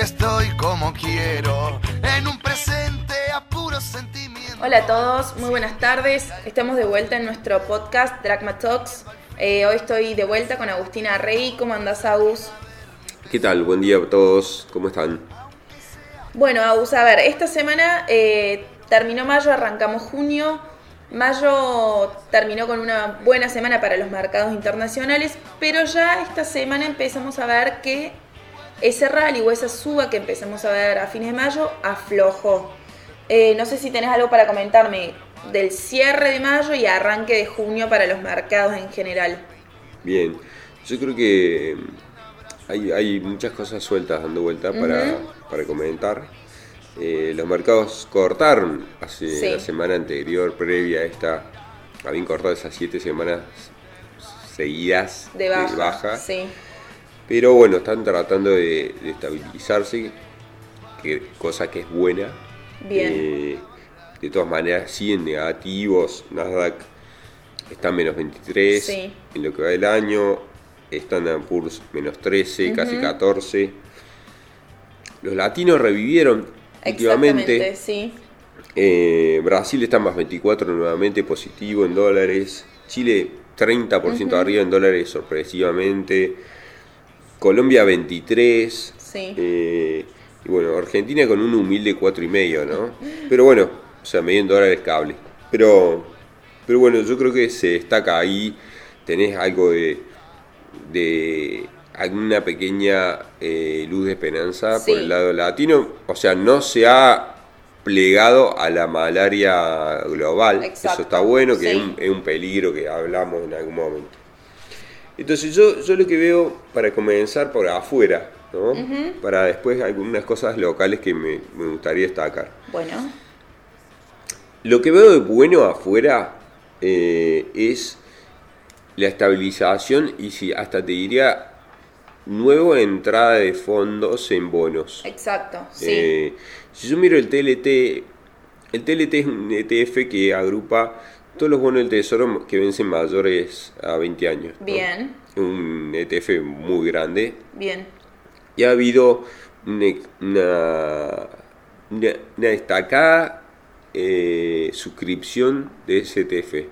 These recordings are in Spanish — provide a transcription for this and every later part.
que estoy como quiero, en un presente a puro sentimiento. Hola a todos, muy buenas tardes. Estamos de vuelta en nuestro podcast Dragma Talks. Eh, hoy estoy de vuelta con Agustina Rey. ¿Cómo andás, Agus? ¿Qué tal? Buen día a todos. ¿Cómo están? Bueno, Agus, a ver, esta semana eh, terminó mayo, arrancamos junio. Mayo terminó con una buena semana para los mercados internacionales, pero ya esta semana empezamos a ver que ese rally o esa suba que empezamos a ver a fines de mayo aflojó. Eh, no sé si tenés algo para comentarme del cierre de mayo y arranque de junio para los mercados en general. Bien, yo creo que hay, hay muchas cosas sueltas dando vuelta para, para comentar. Eh, los mercados cortaron hace la semana anterior, previa a esta, habían cortado esas siete semanas seguidas de baja. Sí. Pero bueno, están tratando de, estabilizarse, que, cosa que es buena. Bien. Eh, de todas maneras, siguen negativos. Nasdaq está en menos 23 en lo que va del año. Standard Poor's menos 13, casi 14. Los latinos revivieron Efectivamente, sí. Eh, Brasil está más 24 nuevamente positivo en dólares. Chile 30% arriba en dólares sorpresivamente. Colombia 23. Sí. Eh, y bueno, Argentina con un humilde 4,5, ¿no? Pero bueno, o sea, medio en dólares cable. Pero, pero bueno, yo creo que se destaca ahí. Tenés algo de, de alguna pequeña eh, luz de esperanza por el lado latino. O sea, no se ha plegado a la malaria global. Eso está bueno, que es, un, peligro que hablamos en algún momento. Entonces yo, yo lo que veo para comenzar por afuera, ¿no? para después algunas cosas locales que me, gustaría destacar. Bueno. Lo que veo de bueno afuera eh, es la estabilización y si hasta te diría nueva entrada de fondos en bonos. Exacto, sí. Eh, si yo miro el TLT, el TLT es un ETF que agrupa todos los bonos del tesoro que vencen mayores a 20 años. Bien. Un ETF muy grande. Bien. Y ha habido una, una, destacada eh, suscripción de ese ETF.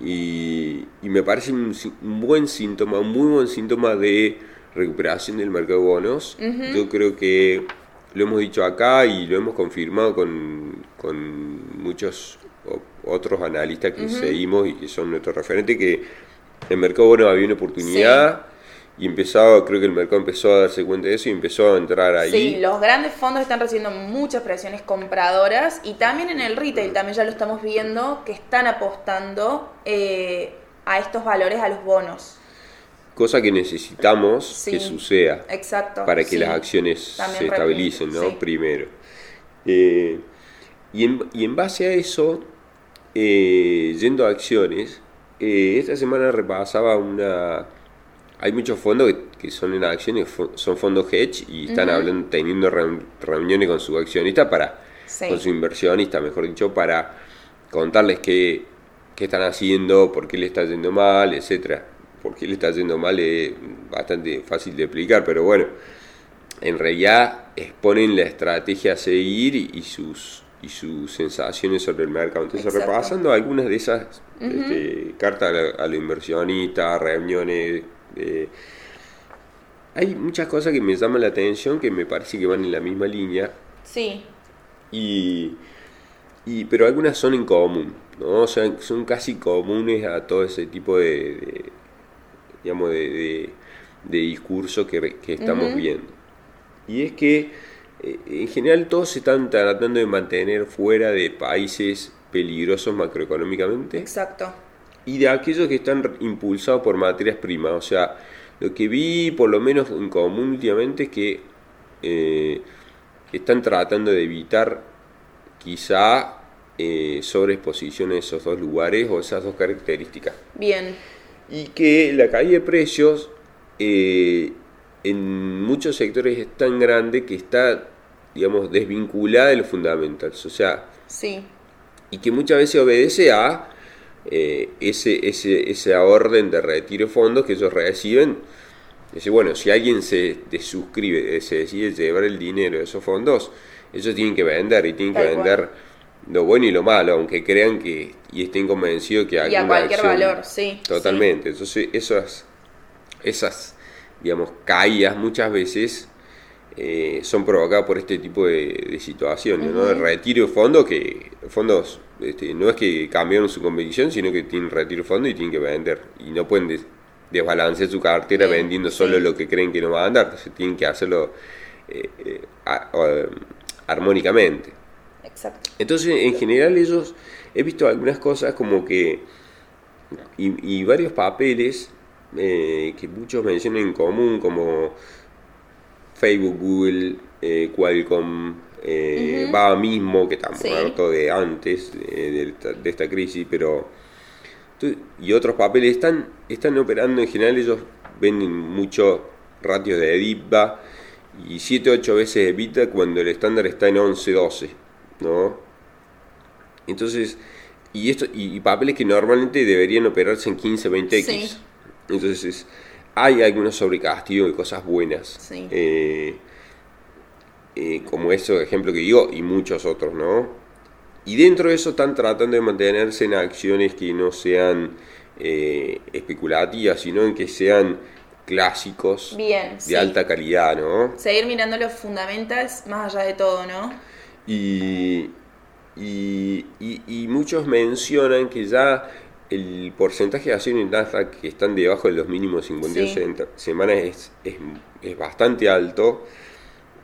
Y, me parece un, buen síntoma, un muy buen síntoma de recuperación del mercado de bonos. Yo creo que lo hemos dicho acá y lo hemos confirmado con, con muchos otros analistas que seguimos y que son nuestros referentes, que el mercado bonos había una oportunidad. Y empezaba, creo que el mercado empezó a darse cuenta de eso y empezó a entrar ahí. Sí, los grandes fondos están recibiendo muchas presiones compradoras y también en el retail, también ya lo estamos viendo, que están apostando eh, a estos valores, a los bonos cosa que necesitamos que suceda exacto, para que las acciones se estabilicen, ¿no? Primero. Eh, y, en, y, en, base a eso, eh, yendo a acciones, eh, esta semana repasaba una... Hay muchos fondos que, son en acciones, son fondos hedge y están hablando, teniendo reuniones con su accionista para, con su inversionista, mejor dicho, para contarles qué, qué están haciendo, por qué le está yendo mal, etcétera. Por qué le está yendo mal es bastante fácil de explicar, pero bueno, en realidad exponen la estrategia a seguir y, sus y sus sensaciones sobre el mercado. Entonces, repasando algunas de esas este, cartas a, los inversionistas, reuniones, eh, hay muchas cosas que me llaman la atención que me parece que van en la misma línea. Sí. Y, y pero algunas son en común, ¿no? O sea, son casi comunes a todo ese tipo de digamos, de, de, discurso que, estamos viendo. Y es que en general todos se están tratando de mantener fuera de países peligrosos macroeconómicamente. Exacto. Y de aquellos que están impulsados por materias primas. O sea, lo que vi por lo menos en común últimamente es que eh, están tratando de evitar quizá eh, sobreexposición en esos dos lugares o esas dos características. Bien y que la caída de precios eh, en muchos sectores es tan grande que está, digamos, desvinculada de los fundamentals. O sea, sí. y que muchas veces obedece a eh, ese, ese, esa orden de retiro de fondos que ellos reciben Dice, bueno, si alguien se desuscribe, se decide llevar el dinero de esos fondos, ellos tienen que vender y tienen que vender lo bueno y lo malo, aunque crean que y estén convencidos que hay y a cualquier valor, sí. Totalmente. Entonces, esas, esas, digamos, caídas muchas veces eh, son provocadas por este tipo de, situaciones, ¿no? El retiro de fondos, que fondos este, no es que cambiaron su convicción, sino que tienen retiro de fondos y tienen que vender. Y no pueden desbalancear su cartera vendiendo solo lo que creen que no va a andar, entonces tienen que hacerlo eh, eh, armónicamente. Exacto. Entonces, en general, ellos, he visto algunas cosas como que, y, varios papeles eh, que muchos mencionan en común, como Facebook, Google, Qualcomm, eh, mismo, que estamos muerto de antes de, esta, crisis, pero y otros papeles están, están operando en general, ellos venden mucho ratios de EBITDA y 7-8 veces EBITDA cuando el estándar está en 11-12, ¿no? Entonces, y, esto, y, papeles que normalmente deberían operarse en 15-20x. Entonces, hay algunos sobrecastigos y cosas buenas. Eh, eh, como ese ejemplo que digo, y muchos otros, ¿no? Y dentro de eso están tratando de mantenerse en acciones que no sean eh, especulativas, sino en que sean clásicos de alta calidad, ¿no? Seguir mirando los fundamentals más allá de todo, ¿no? Y, y, muchos mencionan que ya el porcentaje de acciones Nasdaq que están debajo de los mínimos 52 semanas es, es, bastante alto.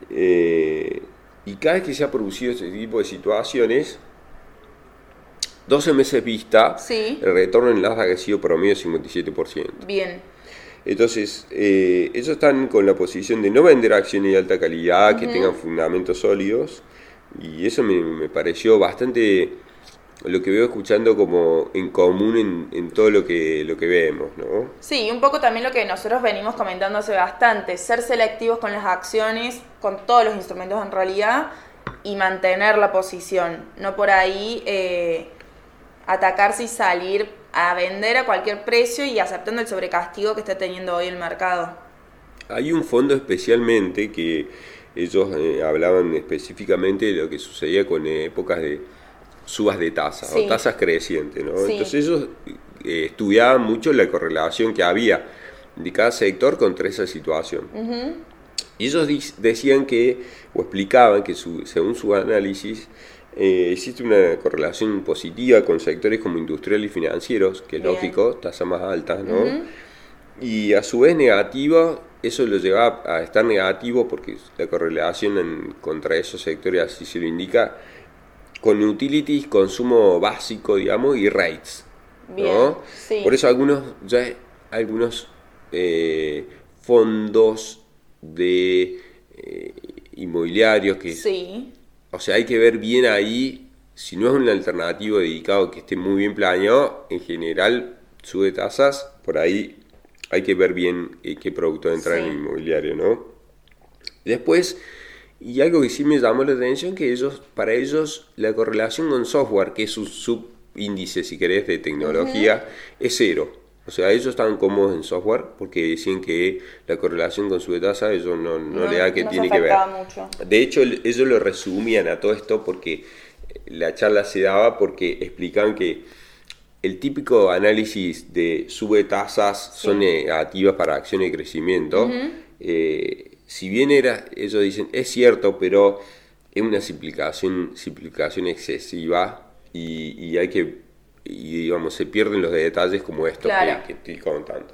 Eh, y cada vez que se ha producido este tipo de situaciones, 12 meses vista, el retorno en Nasdaq ha sido promedio 57%. Bien. Entonces, eh, ellos están con la posición de no vender acciones de alta calidad, que tengan fundamentos sólidos, y eso me, pareció bastante lo que veo escuchando como en común en, todo lo que, lo que vemos, ¿no? Sí, un poco también lo que nosotros venimos comentando hace bastante, ser selectivos con las acciones, con todos los instrumentos en realidad, y mantener la posición, no por ahí... Eh, atacarse y salir a vender a cualquier precio y aceptando el sobrecastigo que está teniendo hoy el mercado. Hay un fondo especialmente que ellos eh, hablaban específicamente de lo que sucedía con épocas de subas de tasas o tasas crecientes, ¿no? Entonces ellos eh, estudiaban mucho la correlación que había de cada sector contra esa situación. Y ellos decían que, o explicaban que según su análisis, eh, existe una correlación positiva con sectores como industrial y financieros, que es lógico, tasas más altas, ¿no? Y a su vez negativa, eso lo lleva a estar negativo porque la correlación contra esos sectores, así se lo indica, con utilities, consumo básico, digamos, y rates. ¿no? Por eso algunos, ya algunos eh, fondos de eh, inmobiliarios que sí o sea, hay que ver bien ahí, si no es un alternativo dedicado que esté muy bien planeado, en general sube tasas, por ahí hay que ver bien eh, qué producto entra en el inmobiliario, ¿no? Después, y algo que sí me llamó la atención, que ellos, para ellos la correlación con software, que es un subíndice, si querés, de tecnología, es cero. O sea, ellos estaban cómodos en software porque decían que la correlación con su tasa ellos no, no, le da que tiene que ver. De hecho, ellos lo resumían a todo esto porque la charla se daba porque explicaban que el típico análisis de sube tasas son negativas para acciones de crecimiento. Eh, si bien era, ellos dicen, es cierto, pero es una simplificación, simplificación excesiva y, y hay que y digamos, se pierden los detalles como esto que, estoy contando.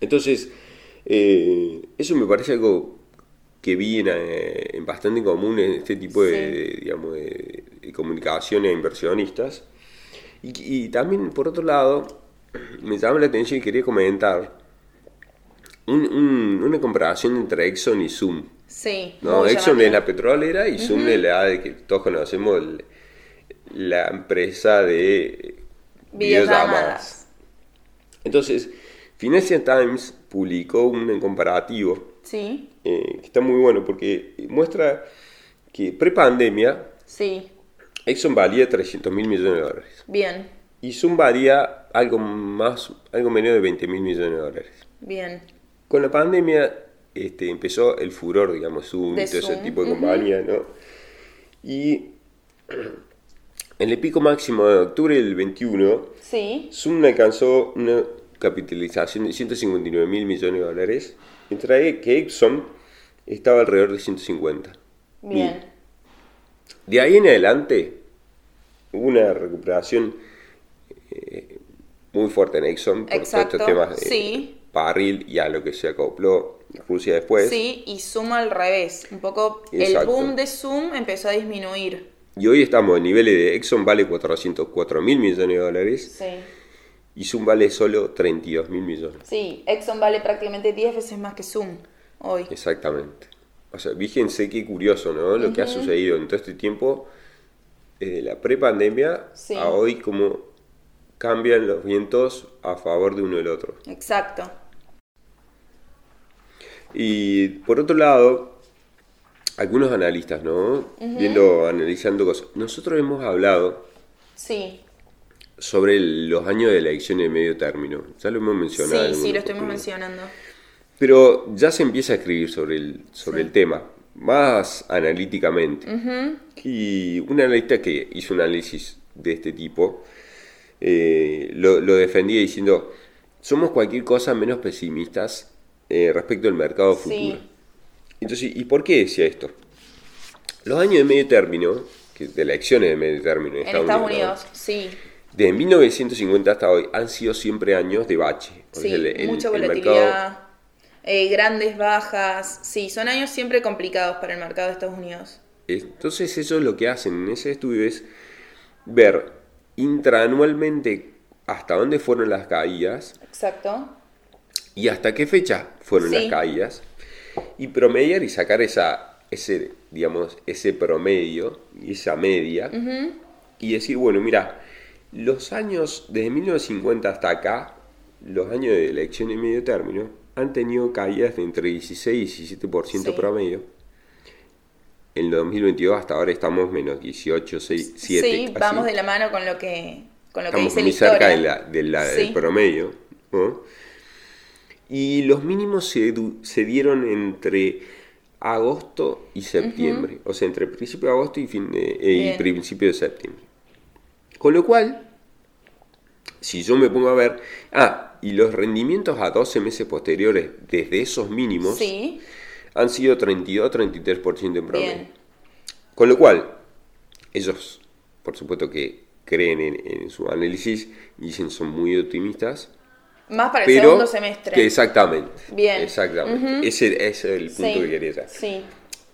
Entonces, eh, eso me parece algo que vi en, eh, bastante común en este tipo de, digamos, de, comunicación a inversionistas. Y, también, por otro lado, me llama la atención y quería comentar una comparación entre Exxon y Zoom. Sí. ¿no? Exxon es la petrolera y Zoom es la de que todos conocemos el, la empresa de videollamadas. Entonces, Financial Times publicó un comparativo sí. Eh, que está muy bueno porque muestra que pre-pandemia sí. Exxon valía 300 mil millones de dólares. Bien. Y Zoom valía algo más, algo menos de 20 mil millones de dólares. Bien. Con la pandemia este, empezó el furor, digamos, Zoom y todo ese tipo de compañía, ¿no? Y en el pico máximo de octubre del 21, sí. Zoom alcanzó una capitalización de 159 mil millones de dólares, mientras que Exxon estaba alrededor de 150. Bien. de ahí en adelante hubo una recuperación eh, muy fuerte en Exxon por todos estos temas de sí. Barril y a lo que se acopló Rusia después. Sí, y Zoom al revés. Un poco el boom de Zoom empezó a disminuir. Y hoy estamos en niveles de Exxon vale 404 mil millones de dólares. Sí. Y Zoom vale solo 32 mil millones. Sí, Exxon vale prácticamente 10 veces más que Zoom hoy. Exactamente. O sea, fíjense qué curioso, ¿no? Lo que ha sucedido en todo este tiempo, desde la prepandemia a hoy, cómo cambian los vientos a favor de uno del otro. Exacto. Y por otro lado, algunos analistas, ¿no? Viendo, analizando cosas. Nosotros hemos hablado sí. sobre los años de elección de medio término. Ya lo hemos mencionado. Sí, sí, lo estuvimos mencionando. Pero ya se empieza a escribir sobre el, sobre el tema, más analíticamente. Y un analista que hizo un análisis de este tipo eh, lo, lo defendía diciendo, somos cualquier cosa menos pesimistas eh, respecto al mercado futuro. Entonces, ¿y por qué decía esto? Los años de medio término, que de elecciones de medio término en, Estados, Unidos, sí. De 1950 hasta hoy han sido siempre años de bache. Sí, mucha volatilidad, eh, grandes bajas. Sí, son años siempre complicados para el mercado de Estados Unidos. Entonces eso es lo que hacen en ese estudio es ver intraanualmente hasta dónde fueron las caídas. Exacto y hasta qué fecha fueron las caídas y promediar y sacar esa, ese, digamos, ese promedio y esa media y decir, bueno, mira, los años desde 1950 hasta acá, los años de elección y medio término, han tenido caídas de entre 16 y 17% promedio. En el 2022 hasta ahora estamos menos 18, 6, 7. Sí, vamos de la mano con lo que, con lo que dice muy cerca de la, del promedio. ¿no? Y los mínimos se, se dieron entre agosto y septiembre, o sea, entre principio de agosto y, fin de, y principio de septiembre. Con lo cual, si yo me pongo a ver, ah, y los rendimientos a 12 meses posteriores desde esos mínimos han sido 32-33% en promedio. Con lo cual, ellos, por supuesto que creen en, en su análisis y dicen son muy optimistas, más para el segundo semestre. exactamente. Bien. Exactamente. ese, es el punto que quería hacer. Sí.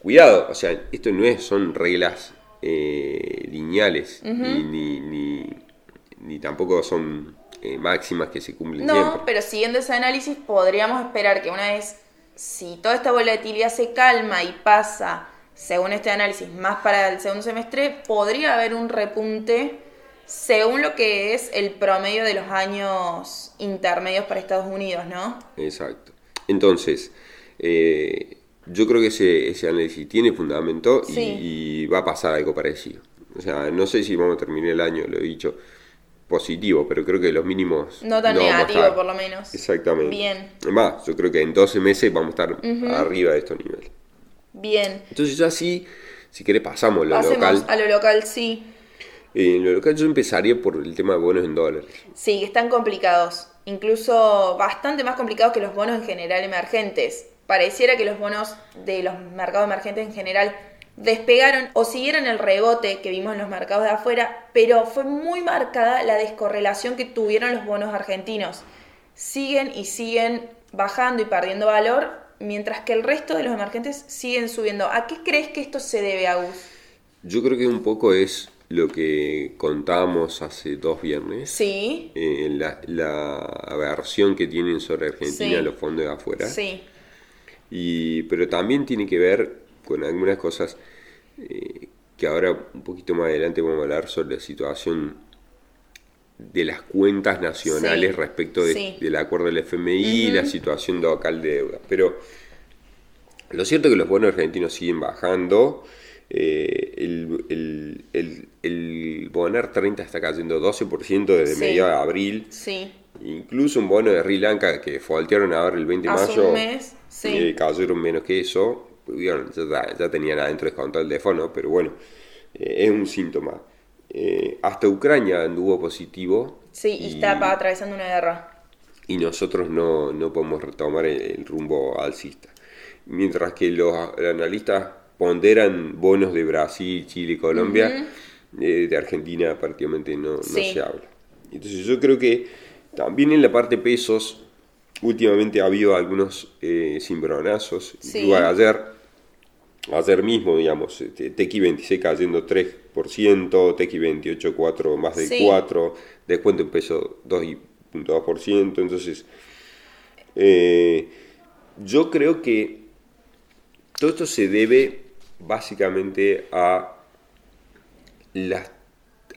Cuidado, o sea, esto no es, son reglas eh, lineales, ni, ni, tampoco son eh, máximas que se cumplen no, siempre. No, pero siguiendo ese análisis podríamos esperar que una vez, si toda esta volatilidad se calma y pasa, según este análisis, más para el segundo semestre, podría haber un repunte según lo que es el promedio de los años intermedios para Estados Unidos, ¿no? Exacto. Entonces, eh, yo creo que ese, ese análisis tiene fundamento y, va a pasar algo parecido. O sea, no sé si vamos a terminar el año, lo he dicho, positivo, pero creo que los mínimos... No tan negativo, por lo menos. Exactamente. Bien. Además, yo creo que en 12 meses vamos a estar arriba de estos niveles. Bien. Entonces ya sí, si querés pasamos a lo local. a lo local, sí. En lo local yo empezaría por el tema de bonos en dólares. Sí, están complicados, incluso bastante más complicados que los bonos en general emergentes. Pareciera que los bonos de los mercados emergentes en general despegaron o siguieron el rebote que vimos en los mercados de afuera, pero fue muy marcada la descorrelación que tuvieron los bonos argentinos. Siguen y siguen bajando y perdiendo valor, mientras que el resto de los emergentes siguen subiendo. ¿A qué crees que esto se debe, Agus? Yo creo que un poco es lo que contábamos hace dos viernes. Sí. Eh, la, la, aversión que tienen sobre Argentina los fondos de afuera. Sí. Y, pero también tiene que ver con algunas cosas eh, que ahora un poquito más adelante vamos a hablar sobre la situación de las cuentas nacionales respecto del acuerdo del FMI y la situación local de deuda. Pero lo cierto es que los bonos argentinos siguen bajando. Eh, el, el, el, el, Bonar 30 está cayendo 12% desde medio de abril. Sí. Incluso un bono de Sri Lanka que voltearon ahora el 20 de mayo. Un mes, sí. Eh, cayeron menos que eso. Ya, ya, tenían adentro descontado el default, pero bueno, eh, es un síntoma. Eh, hasta Ucrania anduvo positivo. Sí, y, está atravesando una guerra. Y nosotros no, no podemos retomar el, rumbo alcista. Mientras que los analistas ponderan bonos de Brasil, Chile y Colombia, de Argentina prácticamente no, no se habla. Entonces yo creo que también en la parte pesos, últimamente ha habido algunos eh, cimbronazos. Ayer, ayer mismo, digamos, TX26 cayendo 3%, TX28 4 más de 4, descuento en peso 2.2%. Entonces, eh, yo creo que todo esto se debe básicamente a las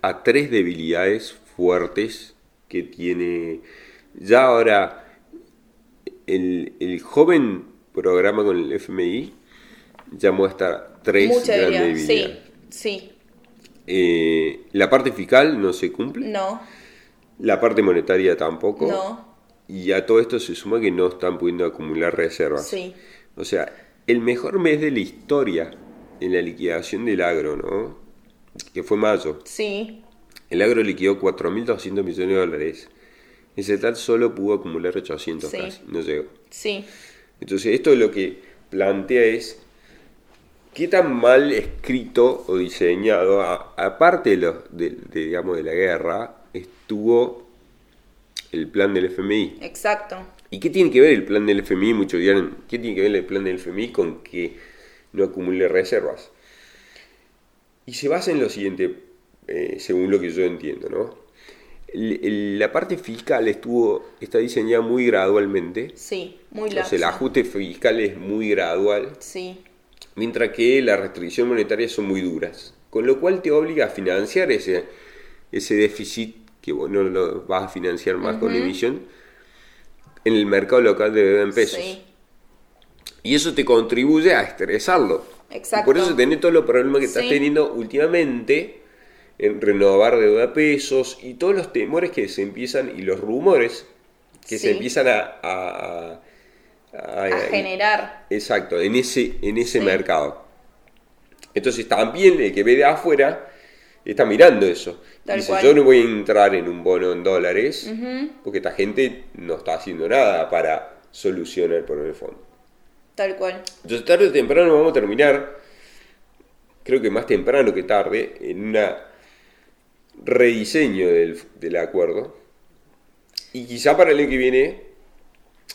a tres debilidades fuertes que tiene ya ahora el, joven programa con el FMI ya muestra tres grandes Sí, sí. Eh, la parte fiscal no se cumple. No. La parte monetaria tampoco. No. Y a todo esto se suma que no están pudiendo acumular reservas. Sí. O sea, el mejor mes de la historia en la liquidación del agro, ¿no? Que fue mayo. Sí. El agro liquidó 4.200 millones de dólares. Ese tal solo pudo acumular 800 casi, no llegó. Sí. Entonces, esto lo que plantea es qué tan mal escrito o diseñado, aparte de, de, digamos, de la guerra, estuvo el plan del FMI. Exacto. ¿Y qué tiene que ver el plan del FMI? Muchos dirán, ¿qué tiene que ver el plan del FMI con que no acumule reservas? Y se basa en lo siguiente, eh, según lo que yo entiendo, ¿no? la parte fiscal estuvo está diseñada muy gradualmente. Sí, muy Entonces el ajuste fiscal es muy gradual. Sí. Mientras que las restricciones monetarias son muy duras. Con lo cual te obliga a financiar ese, ese déficit que vos no lo vas a financiar más con emisión en el mercado local de deuda en pesos. Sí. Y eso te contribuye a estresarlo. Exacto. por eso tenés todos los problemas que estás teniendo últimamente en renovar deuda a pesos y todos los temores que se empiezan y los rumores que se empiezan a, a, generar. Exacto, en ese, en ese mercado. Entonces también el que ve de afuera está mirando eso. Dice, yo no voy a entrar en un bono en dólares porque esta gente no está haciendo nada para solucionar el fondo. Tal cual. Entonces tarde o temprano vamos a terminar, creo que más temprano que tarde, en una rediseño del, acuerdo. Y quizá para el año que viene,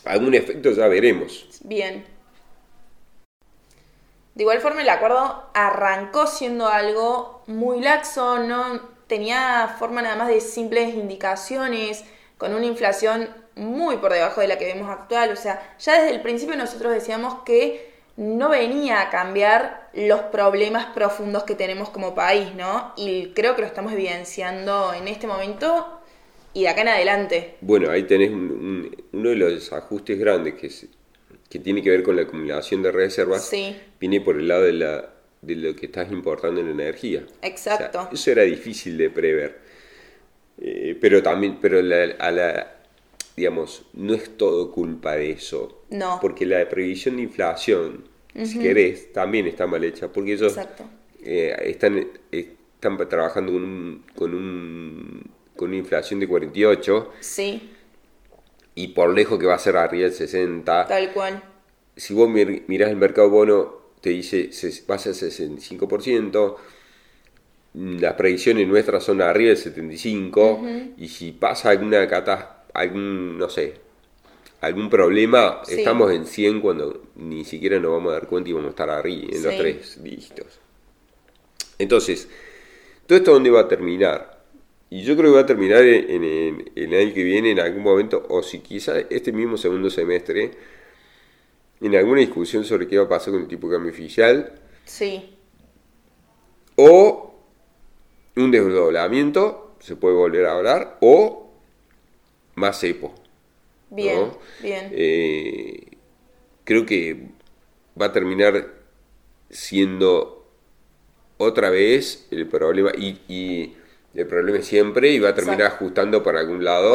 algún efecto ya veremos. Bien. De igual forma, el acuerdo arrancó siendo algo muy laxo, no tenía forma nada más de simples indicaciones, con una inflación muy por debajo de la que vemos actual. O sea, ya desde el principio nosotros decíamos que no venía a cambiar los problemas profundos que tenemos como país, ¿no? Y creo que lo estamos evidenciando en este momento y de acá en adelante. Bueno, ahí tenés uno de los ajustes grandes que, que tiene que ver con la acumulación de reservas. Sí. Viene por el lado de, la, de lo que estás importando en energía. Exacto. eso era difícil de prever. Eh, pero también, pero a la, digamos, no es todo culpa de eso. No. Porque la previsión de inflación, si querés, también está mal hecha. Porque ellos eh, están, están trabajando con, un, con, un, con una inflación de 48. Sí. Y por lejos que va a ser arriba del 60. Tal cual. Si vos mirás el mercado bono, te dice va a ser 65%. Las previsiones nuestras son arriba del 75. Y si pasa alguna catástrofe algún, no sé, algún problema, estamos en 100 cuando ni siquiera nos vamos a dar cuenta y vamos a estar arriba, en los tres dígitos. Entonces, ¿todo esto dónde va a terminar? Y yo creo que va a terminar en, el año que viene, en algún momento, o si quizá este mismo segundo semestre, en alguna discusión sobre qué va a pasar con el tipo de cambio oficial. Sí. O un desdoblamiento, se puede volver a hablar, o más cepo. Bien, bien. Eh, creo que va a terminar siendo otra vez el problema y, El problema es siempre y va a terminar ajustando por algún lado,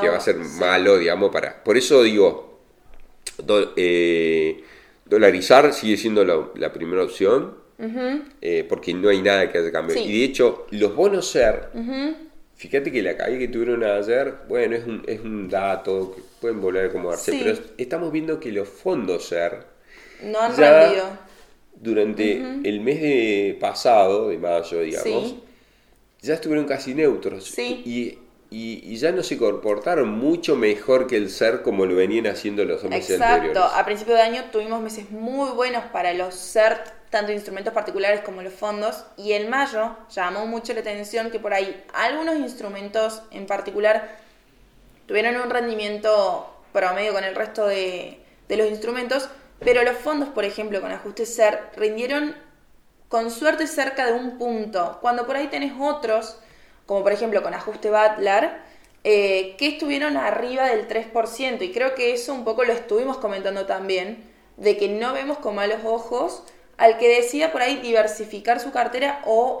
que va a ser malo, digamos, para... Por eso digo, eh, dolarizar sigue siendo la, primera opción, eh, porque no hay nada que haya cambiado. Y de hecho, los bonos SER, fíjate que la caída que tuvieron ayer, bueno, es un, es un dato que pueden volver a acomodarse, pero estamos viendo que los fondos SER no han rendido. Durante el mes de pasado, de mayo, digamos, ya estuvieron casi neutros. Y, y, ya no se comportaron mucho mejor que el ser como lo venían haciendo los meses anteriores. Exacto, a principio de año tuvimos meses muy buenos para los ser, tanto instrumentos particulares como los fondos, y en mayo llamó mucho la atención que por ahí algunos instrumentos en particular tuvieron un rendimiento promedio con el resto de, de los instrumentos, pero los fondos, por ejemplo, con ajuste SER, rindieron con suerte cerca de un punto, cuando por ahí tenés otros, como por ejemplo con ajuste Butler, eh, que estuvieron arriba del 3%. Y creo que eso un poco lo estuvimos comentando también, de que no vemos con malos ojos al que decida por ahí diversificar su cartera o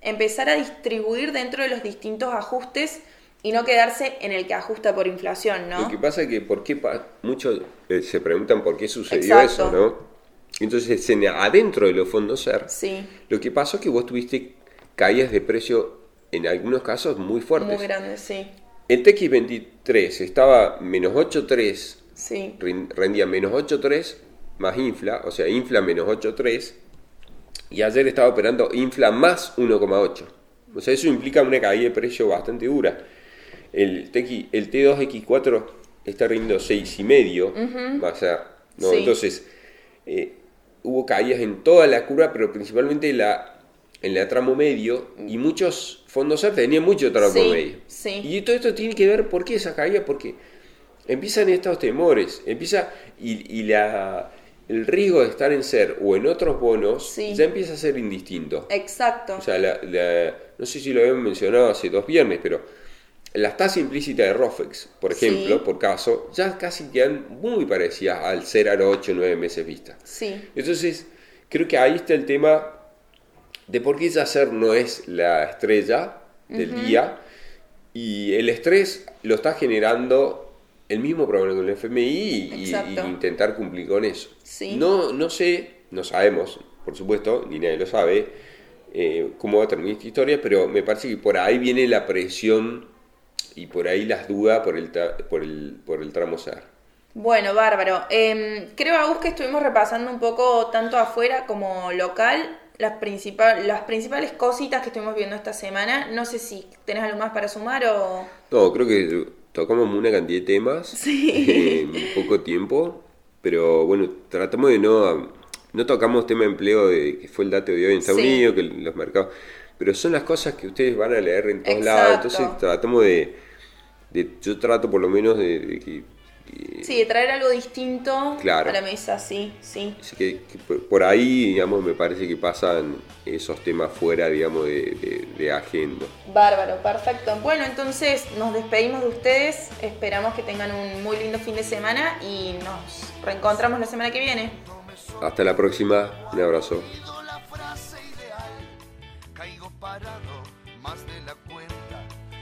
empezar a distribuir dentro de los distintos ajustes y no quedarse en el que ajusta por inflación, ¿no? Lo que pasa es que, ¿por qué muchos eh, se preguntan por qué sucedió eso, ¿no? Entonces, adentro de los fondos SER, lo que pasó es que vos tuviste caídas de precio, en algunos casos, muy fuertes. Muy grandes, sí. El TX23 estaba menos 8,3, sí. rendía menos 8,3 más infla, o sea, infla menos 8,3, y ayer estaba operando infla más 1,8. O sea, eso implica una caída de precio bastante dura. El, el T2X4 está rindiendo 6,5, o sea, ¿no? Entonces, eh, hubo caídas en toda la curva, pero principalmente en la, en la tramo medio, y muchos fondos SER tenían mucho tramo medio. Y todo esto tiene que ver, ¿por qué esa caída? Porque empiezan estos temores, empieza, y, la, el riesgo de estar en SER o en otros bonos ya empieza a ser indistinto. Exacto. O sea, no sé si lo habíamos mencionado hace dos viernes, pero las tasas implícitas de ROFEX, por ejemplo, por caso, ya casi quedan muy parecidas al ser a los 8 o 9 meses vista. Sí. Entonces, creo que ahí está el tema de por qué Yacer no es la estrella del día y el estrés lo está generando el mismo problema con el FMI y, intentar cumplir con eso. Sí. No, no sé, no sabemos, por supuesto, ni nadie lo sabe, eh, cómo va a terminar esta historia, pero me parece que por ahí viene la presión y por ahí las dudas por el, por el, por el tramo SER. Bueno, bárbaro. Eh, creo, Agus, que estuvimos repasando un poco tanto afuera como local las, principal, las principales cositas que estuvimos viendo esta semana. No sé si tenés algo más para sumar o... No, creo que tocamos una cantidad de temas en poco tiempo, pero bueno, tratamos de no... No tocamos tema de empleo, de, que fue el dato de hoy en Estados Unidos, que los mercados pero son las cosas que ustedes van a leer en todos lados, entonces tratamos de, yo trato por lo menos de, que... sí, de traer algo distinto a la mesa, sí, sí. Así que, por ahí, digamos, me parece que pasan esos temas fuera, digamos, de, de, agenda. Bárbaro, perfecto. Bueno, entonces nos despedimos de ustedes, esperamos que tengan un muy lindo fin de semana y nos reencontramos la semana que viene. Hasta la próxima, un abrazo más de la cuenta.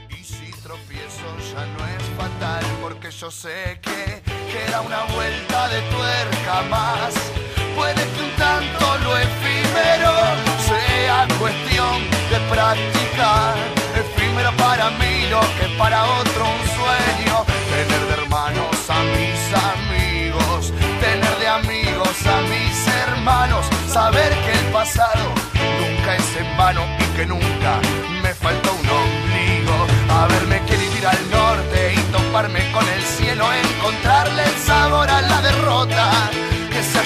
Y si tropiezo ya no es fatal, porque yo sé que queda una vuelta de tuerca más. Puede que un tanto lo efímero sea cuestión de practicar. Efímero para mí lo que para otro un sueño.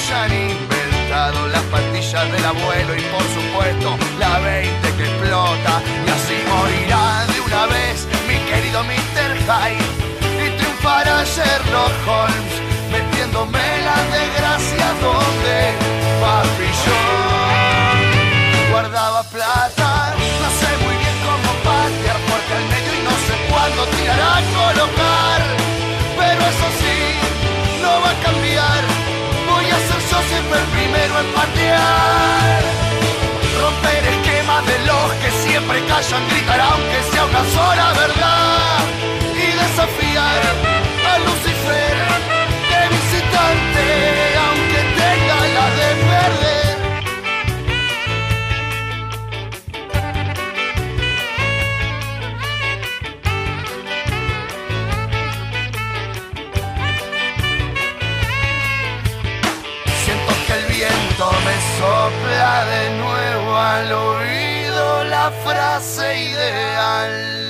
Hayan inventado las pastillas del abuelo y por supuesto la 20 que explota. Y así morirá de una vez mi querido Mr. Hyde y triunfará Sherlock Holmes metiéndome la desgracia donde papi yo guardaba plata. No sé muy bien cómo patear porque al medio y no sé cuándo tirará a colocar. Pero eso sí, no va a cambiar. El primero en patear. Romper esquemas de los que siempre siempre callan, gritar aunque sea una sola verdad y desafiar a Lucifer de visitante aunque tenga la de perder. Sopla de nuevo al oído la frase ideal.